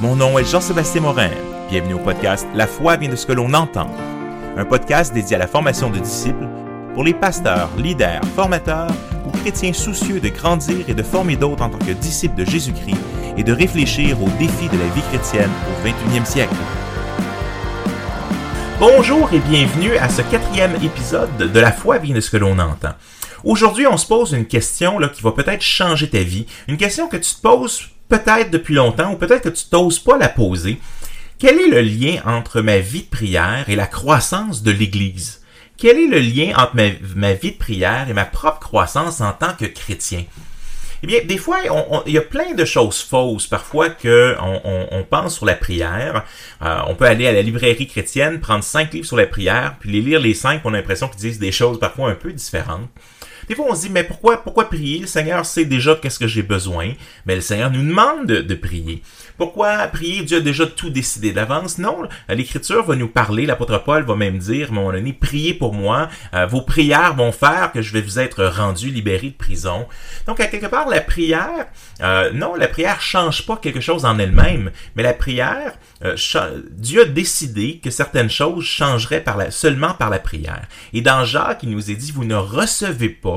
Mon nom est Jean-Sébastien Morin. Bienvenue au podcast La foi vient de ce que l'on entend. Un podcast dédié à la formation de disciples pour les pasteurs, leaders, formateurs ou chrétiens soucieux de grandir et de former d'autres en tant que disciples de Jésus-Christ et de réfléchir aux défis de la vie chrétienne au 21e siècle. Bonjour et bienvenue à ce quatrième épisode de La foi vient de ce que l'on entend. Aujourd'hui, on se pose une question là, qui va peut-être changer ta vie, une question que tu te poses peut-être depuis longtemps ou peut-être que tu t'oses pas la poser. Quel est le lien entre ma vie de prière et la croissance de l'Église? Quel est le lien entre ma, vie de prière et ma propre croissance en tant que chrétien? Eh bien, des fois, il y a plein de choses fausses. Parfois que on, pense sur la prière. Euh, on peut aller à la librairie chrétienne, prendre cinq livres sur la prière, puis les lire les cinq, on a l'impression qu'ils disent des choses parfois un peu différentes. Des fois, on se dit, mais pourquoi, pourquoi prier? Le Seigneur sait déjà qu'est-ce que j'ai besoin. Mais le Seigneur nous demande de, prier. Pourquoi prier? Dieu a déjà tout décidé d'avance. Non, l'Écriture va nous parler. L'apôtre Paul va même dire, à un moment donné, priez pour moi. Euh, vos prières vont faire que je vais vous être rendu libéré de prison. Donc, à quelque part, la prière, euh, non, la prière change pas quelque chose en elle-même. Mais la prière, euh, Dieu a décidé que certaines choses changeraient par la, seulement par la prière. Et dans Jacques, il nous est dit, vous ne recevez pas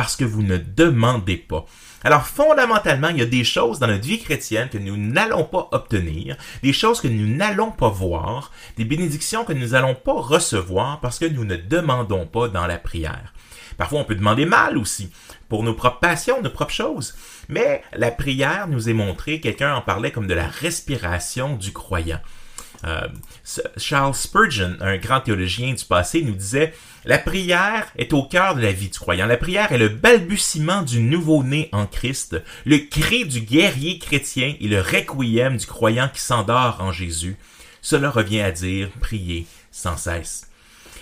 parce que vous ne demandez pas. Alors fondamentalement, il y a des choses dans notre vie chrétienne que nous n'allons pas obtenir, des choses que nous n'allons pas voir, des bénédictions que nous n'allons pas recevoir parce que nous ne demandons pas dans la prière. Parfois, on peut demander mal aussi, pour nos propres passions, nos propres choses. Mais la prière nous est montrée, quelqu'un en parlait comme de la respiration du croyant. Euh, Charles Spurgeon, un grand théologien du passé, nous disait La prière est au cœur de la vie du croyant. La prière est le balbutiement du nouveau-né en Christ, le cri du guerrier chrétien et le requiem du croyant qui s'endort en Jésus. Cela revient à dire prier sans cesse.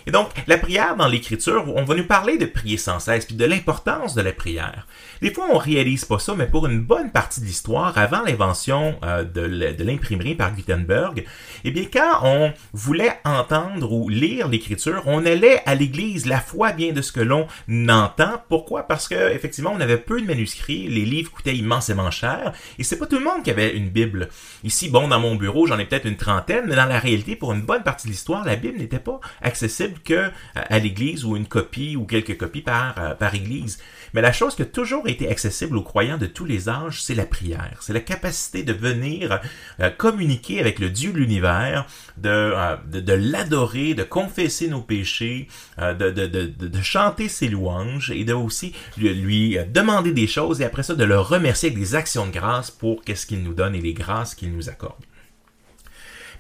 Et donc, la prière dans l'Écriture, on va nous parler de prier sans cesse, puis de l'importance de la prière. Des fois, on réalise pas ça, mais pour une bonne partie de l'histoire, avant l'invention euh, de l'imprimerie par Gutenberg, eh bien, quand on voulait entendre ou lire l'Écriture, on allait à l'Église. La foi vient de ce que l'on entend. Pourquoi? Parce que, effectivement, on avait peu de manuscrits, les livres coûtaient immensément cher, et c'est pas tout le monde qui avait une Bible. Ici, bon, dans mon bureau, j'en ai peut-être une trentaine, mais dans la réalité, pour une bonne partie de l'histoire, la Bible n'était pas accessible que euh, à l'église ou une copie ou quelques copies par, euh, par église. Mais la chose qui a toujours été accessible aux croyants de tous les âges, c'est la prière. C'est la capacité de venir euh, communiquer avec le Dieu de l'univers, de, de, l'adorer, de confesser nos péchés, de, de, de, chanter ses louanges et de aussi lui, lui, demander des choses et après ça de le remercier avec des actions de grâce pour qu'est-ce qu'il nous donne et les grâces qu'il nous accorde.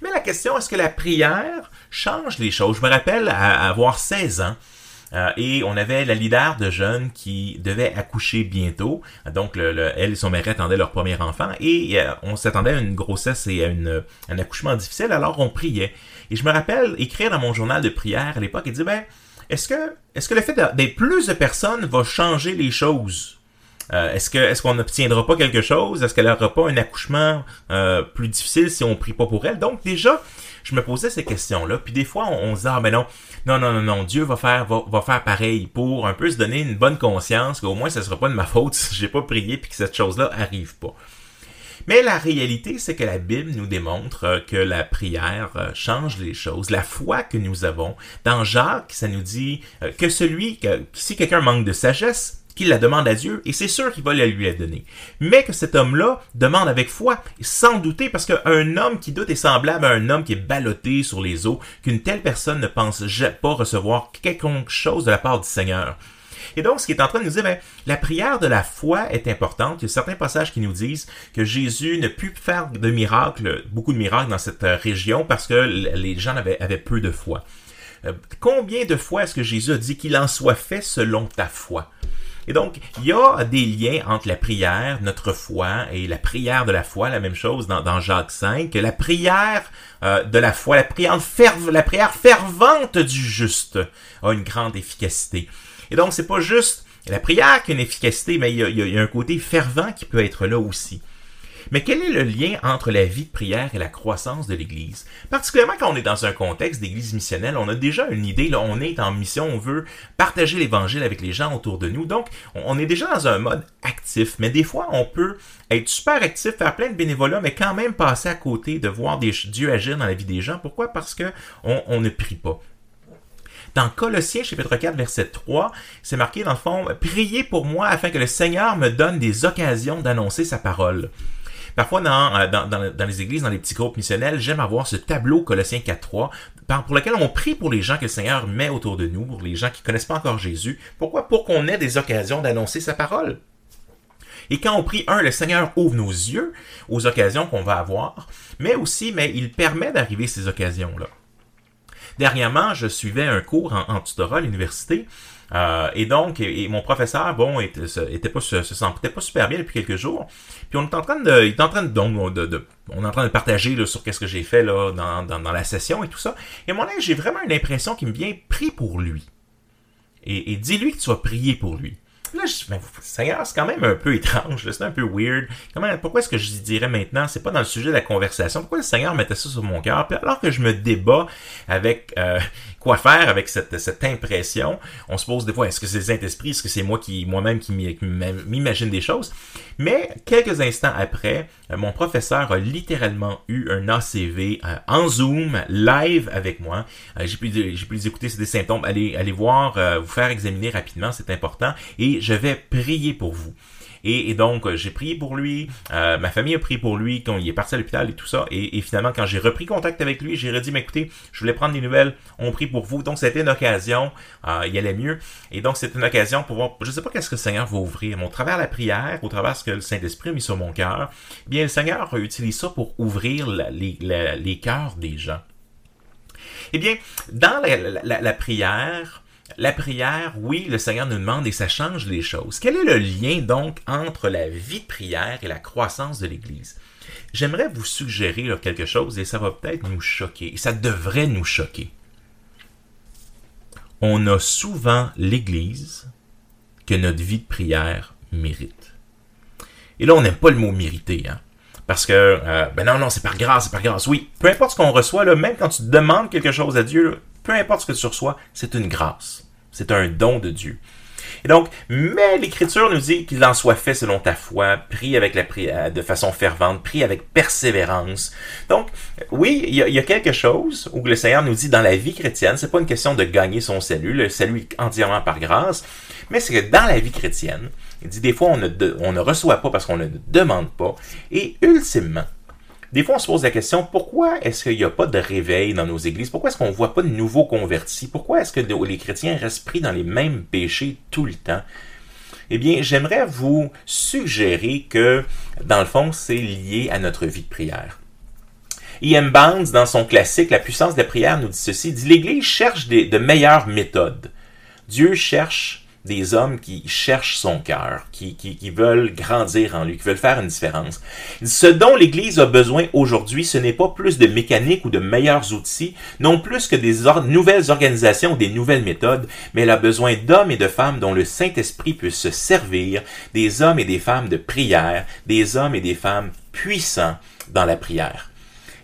Mais la question, est-ce que la prière change les choses? Je me rappelle à, avoir 16 ans, euh, et on avait la leader de jeunes qui devait accoucher bientôt. Donc, le, elle et son mari attendaient leur premier enfant et euh, on s'attendait à une grossesse et à un accouchement difficile, alors on priait. Et je me rappelle écrire dans mon journal de prière à l'époque et dire, ben, est-ce que, est-ce que le fait d'être plus de personnes va changer les choses? Euh, est-ce que est-ce qu'on n'obtiendra pas quelque chose? Est-ce qu'elle n'aura pas un accouchement euh, plus difficile si on prie pas pour elle? Donc déjà, je me posais ces questions-là. Puis des fois, on, se dit ah ben non, non non non non, Dieu va faire va, va faire pareil pour un peu se donner une bonne conscience qu'au moins ce sera pas de ma faute si j'ai pas prié puis que cette chose-là arrive pas. Mais la réalité, c'est que la Bible nous démontre euh, que la prière change les choses. La foi que nous avons. Dans Jacques, ça nous dit que celui, que, si quelqu'un manque de sagesse, qu'il la demande à Dieu, et c'est sûr qu'il va la lui la donner. Mais que cet homme-là demande avec foi, sans douter, parce qu'un homme qui doute est semblable à un homme qui est ballotté sur les eaux, qu'une telle personne ne pense pas recevoir quelque chose de la part du Seigneur. Et donc, ce qui est en train de nous dire, ben, la prière de la foi est importante. Il y a certains passages qui nous disent que Jésus ne put faire de miracles, beaucoup de miracles dans cette région parce que les gens avaient, avaient peu de foi. Euh, combien de fois est-ce que Jésus a dit qu'il en soit fait selon ta foi? Et donc, il y a des liens entre la prière, notre foi, et la prière de la foi, la même chose dans, dans Jacques 5, que la prière euh, de la foi, la prière, fervente du juste a une grande efficacité. Et donc, c'est pas juste la prière qui a une efficacité, mais il y a un côté fervent qui peut être là aussi. Mais quel est le lien entre la vie de prière et la croissance de l'Église? Particulièrement quand on est dans un contexte d'église missionnelle, on a déjà une idée, on est en mission, on veut partager l'Évangile avec les gens autour de nous. Donc, on est déjà dans un mode actif, mais des fois, on peut être super actif, faire plein de bénévolat, mais quand même passer à côté de voir Dieu agir dans la vie des gens. Pourquoi? Parce que on ne prie pas. Dans Colossiens chapitre 4 verset 3, c'est marqué dans le fond, priez pour moi afin que le Seigneur me donne des occasions d'annoncer sa parole. Parfois, euh, dans, dans, les églises, dans les petits groupes missionnels, j'aime avoir ce tableau Colossiens 4.3 pour lequel on prie pour les gens que le Seigneur met autour de nous, pour les gens qui connaissent pas encore Jésus. Pourquoi? Pour qu'on ait des occasions d'annoncer sa parole. Et quand on prie, un, le Seigneur ouvre nos yeux aux occasions qu'on va avoir, mais aussi, mais il permet d'arriver ces occasions-là. Dernièrement, je suivais un cours en, tutorat à l'université. Euh, et donc, mon professeur, bon, était, était pas, se, pas super bien depuis quelques jours. Puis on est en train de, il est en train de, donc, on est en train de partager sur qu'est-ce que j'ai fait là dans, la session et tout ça. Et moi, j'ai vraiment une impression qu'il me vient prie pour lui. Et, dis-lui que tu vas prier pour lui. Là, je dis, Seigneur, c'est quand même un peu étrange, c'est un peu weird. Comment, pourquoi est-ce que je dirais maintenant, c'est pas dans le sujet de la conversation, pourquoi le Seigneur mettait ça sur mon cœur? Alors que je me débat avec euh, quoi faire avec cette, cette impression. On se pose des fois, est-ce que c'est le Saint-Esprit, est-ce que c'est moi qui moi-même qui m'imagine des choses? Mais quelques instants après, euh, mon professeur a littéralement eu un ACV euh, en Zoom, live avec moi. Euh, j'ai pu, j'ai pu les écouter, c'est des symptômes. Allez, allez voir, vous faire examiner rapidement, c'est important. Et je vais prier pour vous. Et, donc, euh, j'ai prié pour lui, euh, ma famille a prié pour lui quand il est parti à l'hôpital et tout ça. Et, finalement, quand j'ai repris contact avec lui, j'ai redit, mais écoutez, je voulais prendre des nouvelles, on prie pour vous. Donc, c'était une occasion, euh, il allait mieux. Et donc, c'était une occasion pour voir, je sais pas qu'est-ce que le Seigneur va ouvrir, mais au travers de la prière, au travers de ce que le Saint-Esprit a mis sur mon cœur, eh bien, le Seigneur utilise ça pour ouvrir les, les cœurs des gens. Eh bien, dans la prière, la prière, oui, le Seigneur nous demande et ça change les choses. Quel est le lien donc entre la vie de prière et la croissance de l'Église? J'aimerais vous suggérer quelque chose et ça va peut-être nous choquer, et ça devrait nous choquer. On a souvent l'Église que notre vie de prière mérite. Et là, on n'aime pas le mot mériter, hein? Parce que, euh, ben non, non, c'est par grâce, c'est par grâce. Oui, peu importe ce qu'on reçoit, là, même quand tu demandes quelque chose à Dieu, peu importe ce que tu reçois, c'est une grâce. C'est un don de Dieu. Et donc, mais l'Écriture nous dit qu'il en soit fait selon ta foi, prie avec la prière de façon fervente, prie avec persévérance. Donc, oui, il y, a, quelque chose où le Seigneur nous dit dans la vie chrétienne, c'est pas une question de gagner son salut, le salut entièrement par grâce, mais c'est que dans la vie chrétienne, il dit des fois on ne reçoit pas parce qu'on ne demande pas, et ultimement, des fois, on se pose la question, pourquoi est-ce qu'il n'y a pas de réveil dans nos églises? Pourquoi est-ce qu'on ne voit pas de nouveaux convertis? Pourquoi est-ce que les chrétiens restent pris dans les mêmes péchés tout le temps? Eh bien, j'aimerais vous suggérer que, dans le fond, c'est lié à notre vie de prière. E.M. Barnes, dans son classique La puissance de la prière, nous dit ceci, dit l'Église cherche de meilleures méthodes. Dieu cherche des hommes qui cherchent son cœur, qui, qui, veulent grandir en lui, qui veulent faire une différence. Ce dont l'Église a besoin aujourd'hui, ce n'est pas plus de mécanique ou de meilleurs outils, non plus que des nouvelles organisations ou des nouvelles méthodes, mais elle a besoin d'hommes et de femmes dont le Saint-Esprit peut se servir, des hommes et des femmes de prière, des hommes et des femmes puissants dans la prière.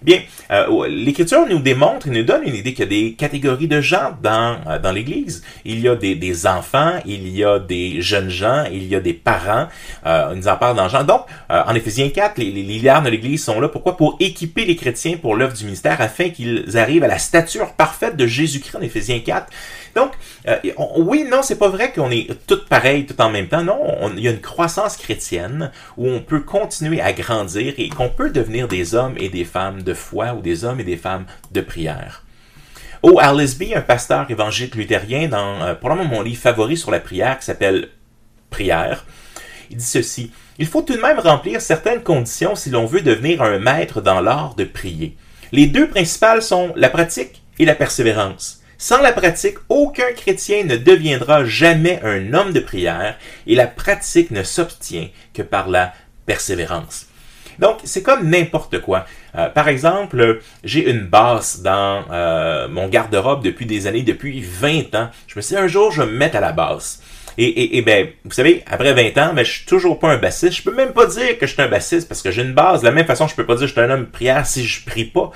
Bien, euh, l'Écriture nous démontre et nous donne une idée qu'il y a des catégories de gens dans, euh, dans l'Église. Il y a des, enfants, il y a des jeunes gens, il y a des parents. Euh, on nous en parle dans Jean. Donc, en Éphésiens 4, les, les de l'Église sont là. Pourquoi? Pour équiper les chrétiens pour l'œuvre du ministère afin qu'ils arrivent à la stature parfaite de Jésus-Christ en Éphésiens 4. Donc, euh, oui, non, c'est pas vrai qu'on est tout pareil tout en même temps. Non, il y a une croissance chrétienne où on peut continuer à grandir et qu'on peut devenir des hommes et des femmes de foi ou des hommes et des femmes de prière. Oh, Arlisby, un pasteur évangélique luthérien, dans euh, probablement mon livre favori sur la prière qui s'appelle Prière, il dit ceci. Il faut tout de même remplir certaines conditions si l'on veut devenir un maître dans l'art de prier. Les deux principales sont la pratique et la persévérance. Sans la pratique, aucun chrétien ne deviendra jamais un homme de prière et la pratique ne s'obtient que par la persévérance. Donc, c'est comme n'importe quoi. Euh, par exemple, j'ai une basse dans euh, mon garde-robe depuis des années, depuis 20 ans. Je me suis dit, un jour, je vais me mettre à la basse. Et, et, ben, vous savez, après 20 ans, ben, je suis toujours pas un bassiste. Je peux même pas dire que je suis un bassiste parce que j'ai une base. De la même façon, je peux pas dire que je suis un homme de prière si je prie pas.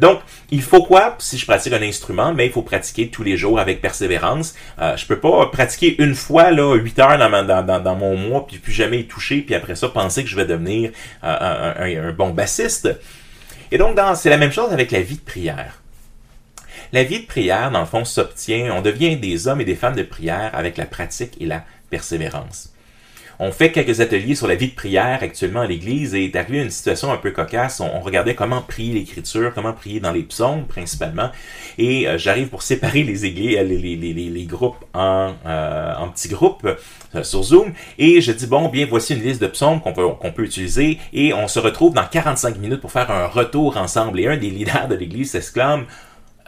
Donc, il faut quoi? Si je pratique un instrument? Mais il faut pratiquer tous les jours avec persévérance. Euh, je peux pas pratiquer une fois, là, 8 heures dans, dans, dans, mon mois, puis plus jamais y toucher, puis après ça, penser que je vais devenir euh, un, un, bon bassiste. Et donc, c'est la même chose avec la vie de prière. La vie de prière, dans le fond, s'obtient, on devient des hommes et des femmes de prière avec la pratique et la persévérance. On fait quelques ateliers sur la vie de prière actuellement à l'Église et est arrivé une situation un peu cocasse. On, regardait comment prier l'Écriture, comment prier dans les psaumes principalement. Et euh, j'arrive pour séparer les, églises, les, les, groupes en, euh, petits groupes euh, sur Zoom. Et je dis, bon, bien, voici une liste de psaumes qu'on peut, qu'on peut utiliser. Et on se retrouve dans 45 minutes pour faire un retour ensemble. Et un des leaders de l'Église s'exclame,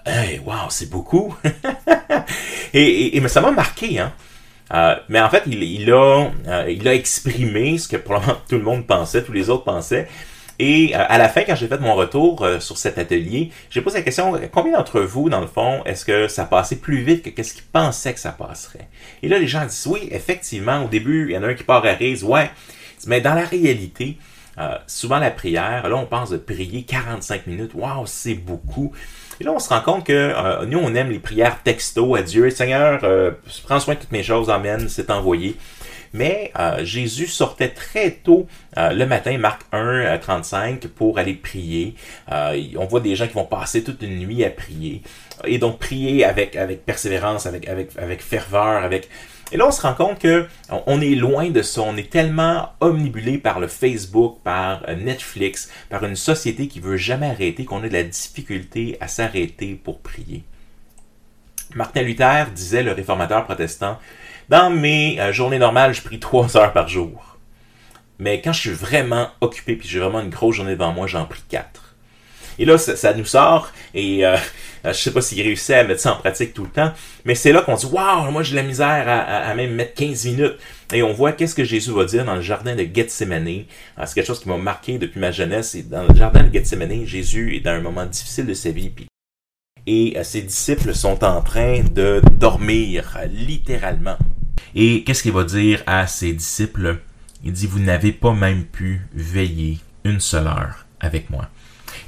Hey, wow, c'est beaucoup. et, et, mais ça m'a marqué, hein. Euh, mais en fait, il, il a, euh, il a exprimé ce que probablement tout le monde pensait, tous les autres pensaient. Et euh, à la fin, quand j'ai fait mon retour sur cet atelier, j'ai posé la question combien d'entre vous, dans le fond, est-ce que ça passait plus vite que qu'est-ce qu'ils pensaient que ça passerait? Et là, les gens disent oui, effectivement. Au début, il y en a un qui part à rire, ouais. Mais dans la réalité, souvent la prière, là, on pense de prier 45 minutes. Waouh, c'est beaucoup. Et là, on se rend compte que euh, nous, on aime les prières texto à Dieu. Seigneur, euh, prends soin de toutes mes choses, Amen, c'est envoyé. Mais euh, Jésus sortait très tôt le matin, Marc 1, 35, pour aller prier. on voit des gens qui vont passer toute une nuit à prier. Et donc prier avec, avec persévérance, avec, avec, avec ferveur, avec et là, on se rend compte que on est loin de ça. On est tellement omnibulé par le Facebook, par euh, Netflix, par une société qui veut jamais arrêter qu'on a de la difficulté à s'arrêter pour prier. Martin Luther disait, le réformateur protestant, dans mes euh, journées normales, je prie trois heures par jour. Mais quand je suis vraiment occupé puis j'ai vraiment une grosse journée devant moi, j'en prie quatre. Et là, ça, nous sort, et euh, je sais pas s'il réussit à mettre ça en pratique tout le temps, mais c'est là qu'on dit, waouh, moi j'ai la misère à, même mettre 15 minutes. Et on voit qu'est-ce que Jésus va dire dans le jardin de Gethsemane. Ah, c'est quelque chose qui m'a marqué depuis ma jeunesse. Et dans le jardin de Gethsemane, Jésus est dans un moment difficile de sa vie. Et euh, ses disciples sont en train de dormir, littéralement. Et qu'est-ce qu'il va dire à ses disciples? Il dit, vous n'avez pas même pu veiller une seule heure avec moi.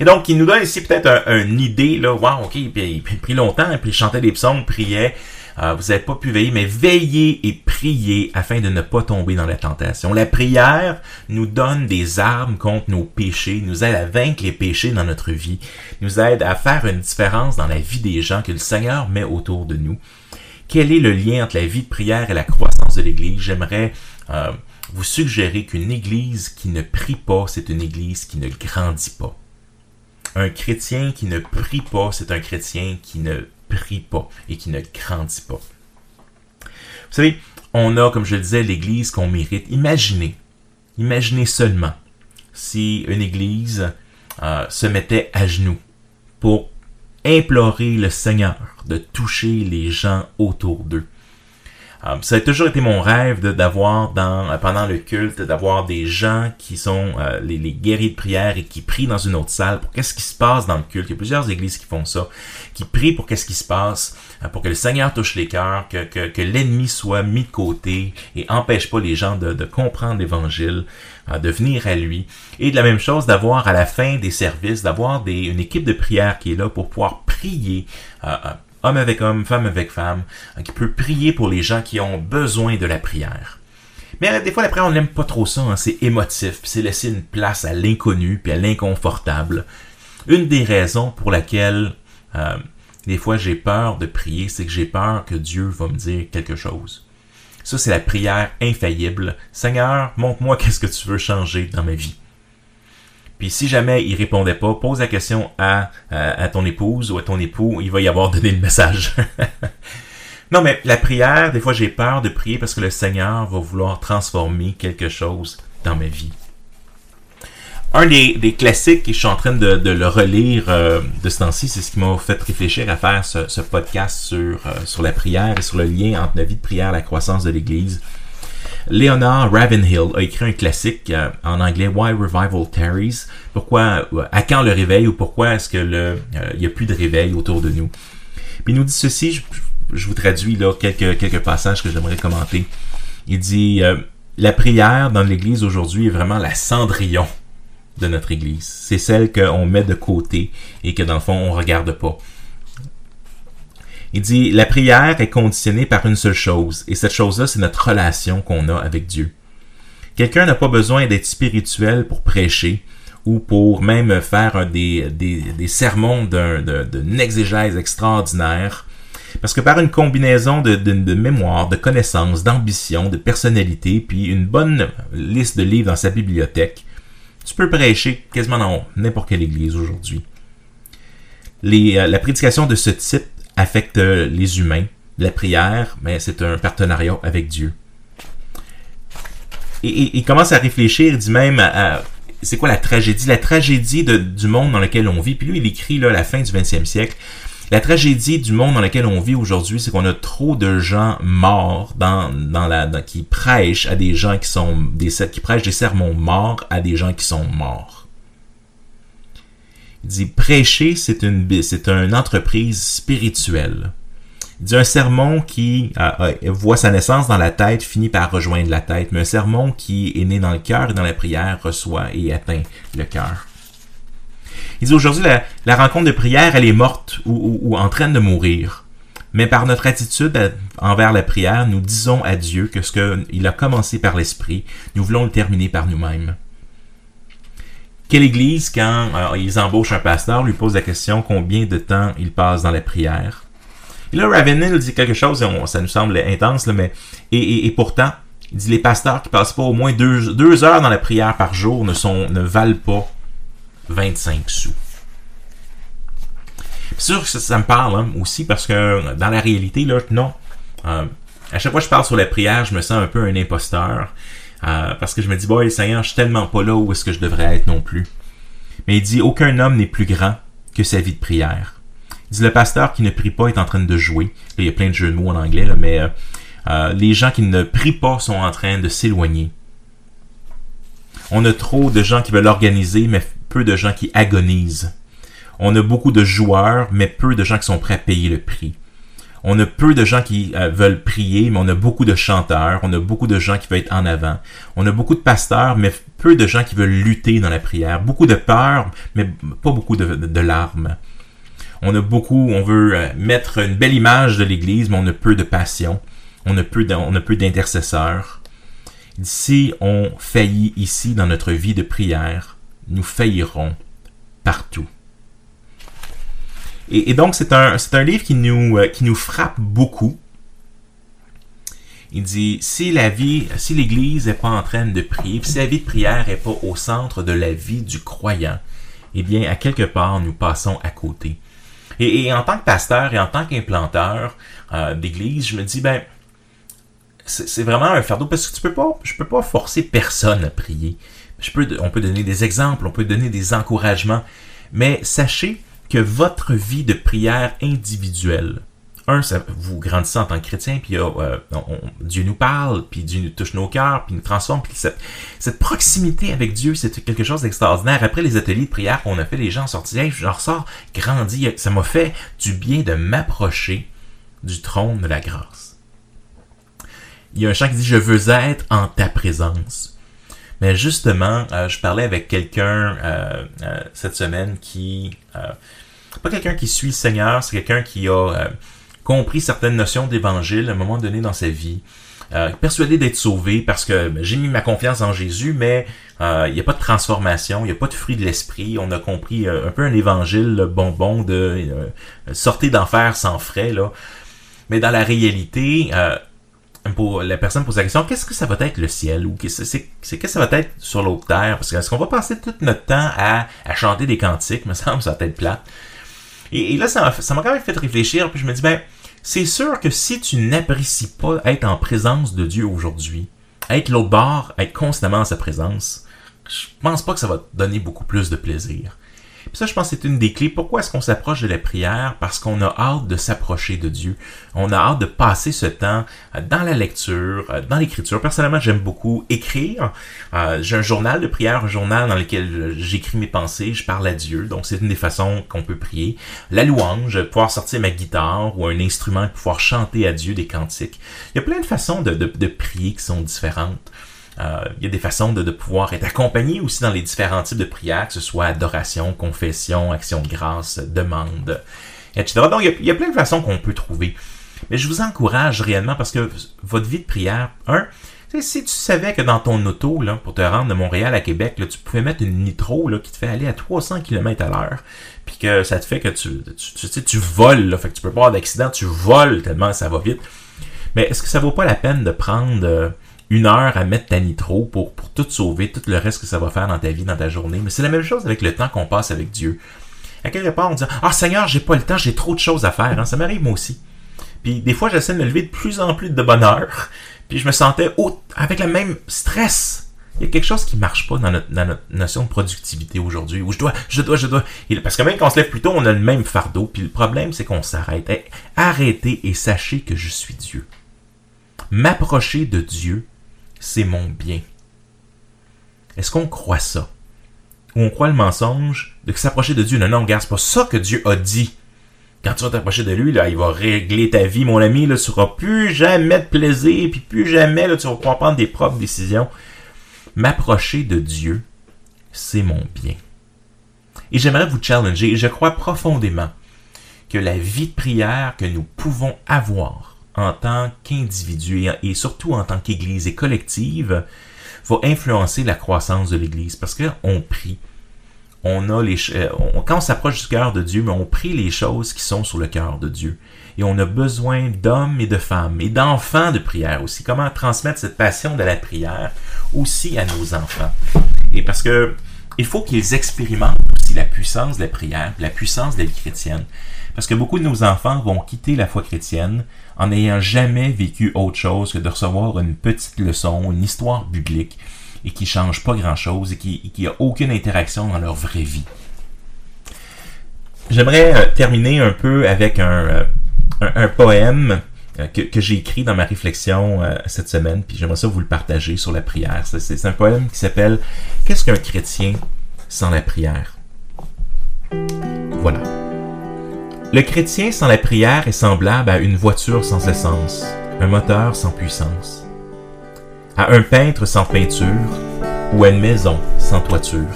Et donc, il nous donne ici peut-être une idée, là, wow, ok, puis, il prit longtemps, puis il chantait des psaumes, priait. Euh, vous n'avez pas pu veiller, mais veillez et priez afin de ne pas tomber dans la tentation. La prière nous donne des armes contre nos péchés, nous aide à vaincre les péchés dans notre vie, nous aide à faire une différence dans la vie des gens que le Seigneur met autour de nous. Quel est le lien entre la vie de prière et la croissance de l'Église? J'aimerais euh, vous suggérer qu'une Église qui ne prie pas, c'est une Église qui ne grandit pas un chrétien qui ne prie pas, c'est un chrétien qui ne prie pas et qui ne grandit pas. Vous savez, on a, comme je le disais, l'Église qu'on mérite. Imaginez, imaginez seulement si une Église euh, se mettait à genoux pour implorer le Seigneur de toucher les gens autour d'eux. Euh, ça a toujours été mon rêve d'avoir dans pendant le culte d'avoir des gens qui sont euh, les, les, guerriers de prière et qui prient dans une autre salle pour qu'est-ce qui se passe dans le culte. Il y a plusieurs églises qui font ça, qui prient pour qu'est-ce qui se passe, euh, pour que le Seigneur touche les cœurs, que, que, que l'ennemi soit mis de côté et empêche pas les gens de, de comprendre l'Évangile, de venir à lui. Et de la même chose d'avoir à la fin des services, d'avoir une équipe de prière qui est là pour pouvoir prier homme avec homme, femme avec femme, hein, qui peut prier pour les gens qui ont besoin de la prière. Mais des fois, la prière, on n'aime pas trop ça, hein, c'est émotif, puis c'est laisser une place à l'inconnu, puis à l'inconfortable. Une des raisons pour laquelle euh, des fois j'ai peur de prier, c'est que j'ai peur que Dieu va me dire quelque chose. Ça, c'est la prière infaillible. Seigneur, montre-moi qu'est-ce que tu veux changer dans ma vie. Puis si jamais il répondait pas, pose la question à, à, ton épouse ou à ton époux, il va y avoir donné le message. non, mais la prière, des fois j'ai peur de prier parce que le Seigneur va vouloir transformer quelque chose dans ma vie. Un des, classiques, et je suis en train de, le relire euh, de ce temps-ci, c'est ce qui m'a fait réfléchir à faire ce, ce podcast sur, euh, sur la prière et sur le lien entre la vie de prière et la croissance de l'Église. Leonard Ravenhill a écrit un classique euh, en anglais Why Revival Tarries? Pourquoi, euh, à quand le réveil ou pourquoi est-ce que le, euh, il n'y a plus de réveil autour de nous? Puis il nous dit ceci, je vous traduis là quelques, quelques passages que j'aimerais commenter. Il dit La prière dans l'Église aujourd'hui est vraiment la cendrillon de notre Église. C'est celle qu'on met de côté et que dans le fond on regarde pas. Il dit La prière est conditionnée par une seule chose, et cette chose-là, c'est notre relation qu'on a avec Dieu. Quelqu'un n'a pas besoin d'être spirituel pour prêcher ou pour même faire des, sermons d'une exégèse extraordinaire. Parce que par une combinaison de mémoire, de connaissances, d'ambition, de personnalité, puis une bonne liste de livres dans sa bibliothèque, tu peux prêcher quasiment dans n'importe quelle église aujourd'hui. Euh, la prédication de ce type affecte les humains. La prière, mais c'est un partenariat avec Dieu. Et, il commence à réfléchir, il dit même à, c'est quoi la tragédie? La tragédie du monde dans lequel on vit. Puis lui, il écrit là, la fin du 20e siècle. La tragédie du monde dans lequel on vit aujourd'hui, c'est qu'on a trop de gens morts dans, dans la, qui à des gens qui sont des, qui prêchent des sermons morts à des gens qui sont morts. Il dit prêcher, c'est une, entreprise spirituelle. Il dit un sermon qui voit sa naissance dans la tête finit par rejoindre la tête, mais un sermon qui est né dans le cœur et dans la prière reçoit et atteint le cœur. Il dit aujourd'hui la, rencontre de prière, elle est morte ou en train de mourir. Mais par notre attitude envers la prière, nous disons à Dieu que ce qu'il a commencé par l'Esprit, nous voulons le terminer par nous-mêmes. Quelle église, quand ils embauchent un pasteur, lui pose la question combien de temps il passe dans la prière? Et là, Ravenel dit quelque chose, et ça nous semble intense, mais et, pourtant, il dit les pasteurs qui passent pas au moins deux, heures dans la prière par jour ne, sont, ne valent pas 25 sous. C'est sûr que ça, me parle hein, aussi parce que dans la réalité, là, non. Euh, à chaque fois que je parle sur la prière, je me sens un peu un imposteur. Euh, parce que je me dis, boy, Seigneur, je suis tellement pas là où est-ce que je devrais être non plus. Mais il dit, aucun homme n'est plus grand que sa vie de prière. Il dit, le pasteur qui ne prie pas est en train de jouer. il y a plein de jeux de mots en anglais, mais euh, euh, les gens qui ne prient pas sont en train de s'éloigner. On a trop de gens qui veulent organiser, mais peu de gens qui agonisent. On a beaucoup de joueurs, mais peu de gens qui sont prêts à payer le prix. On a peu de gens qui euh, veulent prier, mais on a beaucoup de chanteurs, on a beaucoup de gens qui veulent être en avant. On a beaucoup de pasteurs, mais peu de gens qui veulent lutter dans la prière. Beaucoup de peur, mais pas beaucoup de, larmes. On a beaucoup, on veut euh, mettre une belle image de l'Église, mais on a peu de passion. On a peu, on a peu d'intercesseurs. Si on faillit ici dans notre vie de prière, nous faillirons partout. Et, donc, c'est un, c'est un livre qui nous, euh, qui nous frappe beaucoup. Il dit, si la vie, si l'Église n'est pas en train de prier, si la vie de prière n'est pas au centre de la vie du croyant, eh bien, à quelque part, nous passons à côté. Et, en tant que pasteur et en tant qu'implanteur euh, d'église, je me dis, ben, c'est vraiment un fardeau parce que tu peux pas, je peux pas forcer personne à prier. Je peux, on peut donner des exemples, on peut donner des encouragements, mais sachez que votre vie de prière individuelle, un, vous grandissez en tant que chrétien, puis euh, Dieu nous parle, puis Dieu nous touche nos cœurs, puis nous transforme, puis cette, proximité avec Dieu, c'est quelque chose d'extraordinaire. Après les ateliers de prière qu'on a fait, les gens sortis, hey, je ressors grandi, ça m'a fait du bien de m'approcher du trône de la grâce. Il y a un chant qui dit, je veux être en ta présence. Mais justement, euh, je parlais avec quelqu'un euh, euh, cette semaine qui... pas quelqu'un qui suit le Seigneur, c'est quelqu'un qui a compris certaines notions d'évangile à un moment donné dans sa vie. persuadé d'être sauvé parce que ben, j'ai mis ma confiance en Jésus, mais il n'y a pas de transformation, il n'y a pas de fruit de l'esprit. On a compris un peu un évangile le bonbon de sortir d'enfer sans frais. Là. Mais dans la réalité, pour la personne pose la question qu'est-ce que ça va être le ciel? Ou qu'est-ce que ça va être sur l'autre terre? Parce que est-ce qu'on va passer tout notre temps à, chanter des cantiques? Me semble ça va être plat et, là ça m'a quand même fait réfléchir puis je me dis ben c'est sûr que si tu n'apprécies pas être en présence de Dieu aujourd'hui être l'autre bord être constamment en sa présence je pense pas que ça va te donner beaucoup plus de plaisir Ça, je pense c'est une des clés. Pourquoi est-ce qu'on s'approche de la prière? Parce qu'on a hâte de s'approcher de Dieu. On a hâte de passer ce temps euh, dans la lecture, euh, dans l'écriture. Personnellement, j'aime beaucoup écrire. Euh, j'ai un journal de prière, un journal dans lequel j'écris mes pensées, je parle à Dieu. Donc, c'est une des façons qu'on peut prier. La louange, pouvoir sortir ma guitare ou un instrument, pouvoir chanter à Dieu des cantiques. Il y a plein de façons de prier qui sont différentes. Euh, il y a des façons de, pouvoir être accompagné aussi dans les différents types de prières, que ce soit adoration, confession, action de grâce, demande, etc. Donc, il y a, plein de façons qu'on peut trouver. Mais je vous encourage réellement parce que votre vie de prière, un, si tu savais que dans ton auto, là, pour te rendre de Montréal à Québec, tu pouvais mettre une nitro qui te fait aller à 300 km à l'heure, puis que ça te fait que tu, tu, tu, tu voles, là, fait que tu peux pas avoir d'accident, tu voles tellement ça va vite. Mais est-ce que ça vaut pas la peine de prendre euh, une heure à mettre ta nitro pour, pour tout sauver, tout le reste que ça va faire dans ta vie, dans ta journée. Mais c'est la même chose avec le temps qu'on passe avec Dieu. À quelque part, on dit Ah Seigneur, j'ai pas le temps, j'ai trop de choses à faire. Hein. Ça m'arrive moi aussi. Puis des fois, j'essaie de me lever de plus en plus de bonne heure. Puis je me sentais avec le même stress. Il y a quelque chose qui marche pas dans notre, notion de productivité aujourd'hui, où je dois, je dois, je dois. parce que même quand on se lève plus tôt, on a le même fardeau. Puis le problème, c'est qu'on s'arrête. arrêtez et sachez que je suis Dieu. M'approcher de Dieu, c'est mon bien. Est-ce qu'on croit ça? Ou on croit le mensonge de s'approcher de Dieu? Non, non, regarde, c'est pas ça que Dieu a dit. Quand tu vas t'approcher de lui, là, il va régler ta vie, mon ami, là, tu n'auras plus jamais de plaisir, puis plus jamais là, tu vas pouvoir prendre tes propres décisions. M'approcher de Dieu, c'est mon bien. Et j'aimerais vous challenger, je crois profondément que la vie de prière que nous pouvons avoir en tant qu'individu et, surtout en tant qu'Église et collective va influencer la croissance de l'Église parce qu'on prie. On a les, euh, quand on s'approche du cœur de Dieu, mais on prie les choses qui sont sur le cœur de Dieu. Et on a besoin d'hommes et de femmes et d'enfants de prière aussi. Comment transmettre cette passion de la prière aussi à nos enfants. Et parce que il faut qu'ils expérimentent la puissance de la prière, la puissance de la vie chrétienne. Parce que beaucoup de nos enfants vont quitter la foi chrétienne en n'ayant jamais vécu autre chose que de recevoir une petite leçon, une histoire biblique, et qui change pas grand-chose et qui n'a aucune interaction dans leur vraie vie. J'aimerais euh, terminer un peu avec un, euh, un, poème euh, que, que j'ai écrit dans ma réflexion cette semaine, puis j'aimerais ça vous le partager sur la prière. C'est un poème qui s'appelle Qu'est-ce qu'un chrétien sans la prière? Voilà. Le chrétien sans la prière est semblable à une voiture sans essence, un moteur sans puissance, à un peintre sans peinture ou à une maison sans toiture.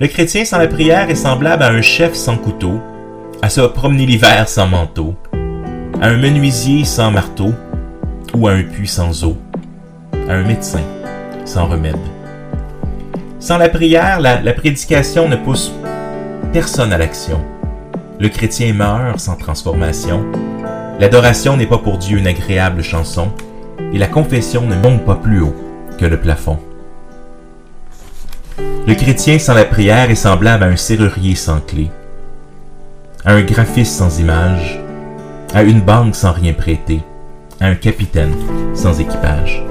Le chrétien sans la prière est semblable à un chef sans couteau, à se promener l'hiver sans manteau, à un menuisier sans marteau ou à un puits sans eau, à un médecin sans remède. Sans la prière, la, prédication ne pousse personne à l'action. Le chrétien meurt sans transformation. L'adoration n'est pas pour Dieu une agréable chanson, et la confession ne monte pas plus haut que le plafond. Le chrétien sans la prière est semblable à un serrurier sans clé, à un graphiste sans image, à une banque sans rien prêter, à un capitaine sans équipage.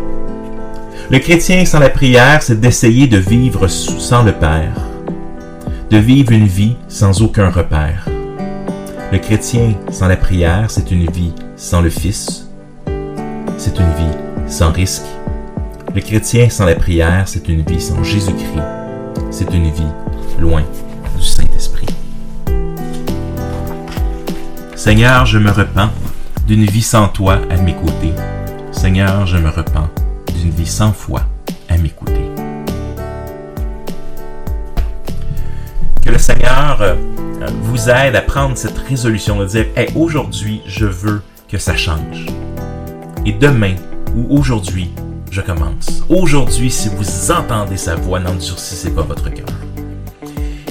Le chrétien sans la prière, c'est d'essayer de vivre sans le Père, de vivre une vie sans aucun repère. Le chrétien sans la prière, c'est une vie sans le Fils. C'est une vie sans risque. Le chrétien sans la prière, c'est une vie sans Jésus-Christ. C'est une vie loin du Saint-Esprit. Seigneur, je me repens d'une vie sans toi à mes côtés. Seigneur, je me repens d'une vie sans foi Seigneur euh, vous aide à prendre cette résolution de dire hey, aujourd'hui, je veux que ça change. Et demain ou aujourd'hui, je commence. Aujourd'hui, si vous entendez sa voix, n'endurcissez pas votre cœur.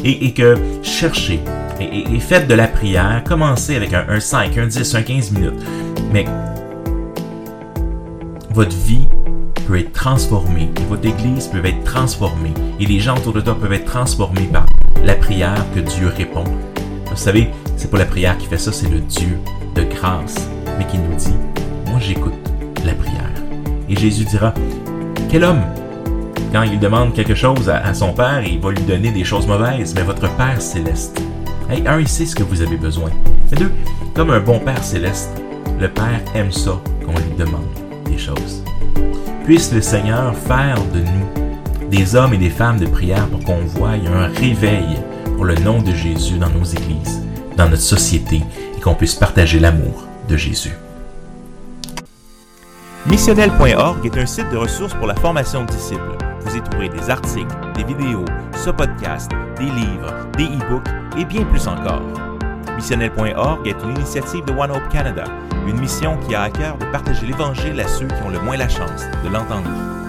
Et, et, que cherchez et, faites de la prière. Commencez avec un, un 5, un 10, un 15 minutes. Mais votre vie peut être transformée et votre église peut être transformée et les gens autour de toi peuvent être transformés par la prière que Dieu répond. Vous savez, c'est pas la prière qui fait ça, c'est le Dieu de grâce, mais qui nous dit, moi j'écoute la prière. Et Jésus dira, quel homme Quand il demande quelque chose à, son Père, il va lui donner des choses mauvaises, mais votre Père céleste, hey, un, il sait ce que vous avez besoin. Et deux, comme un bon Père céleste, le Père aime ça qu'on lui demande des choses. Puisse le Seigneur faire de nous des hommes et des femmes de prière pour qu'on voie un réveil pour le nom de Jésus dans nos églises, dans notre société, et qu'on puisse partager l'amour de Jésus. Missionnel.org est un site de ressources pour la formation de disciples. Vous y trouverez des articles, des vidéos, ce podcast, des livres, des e-books et bien plus encore. Missionnel.org est une initiative de One Hope Canada, une mission qui a à cœur de partager l'Évangile à ceux qui ont le moins la chance de l'entendre.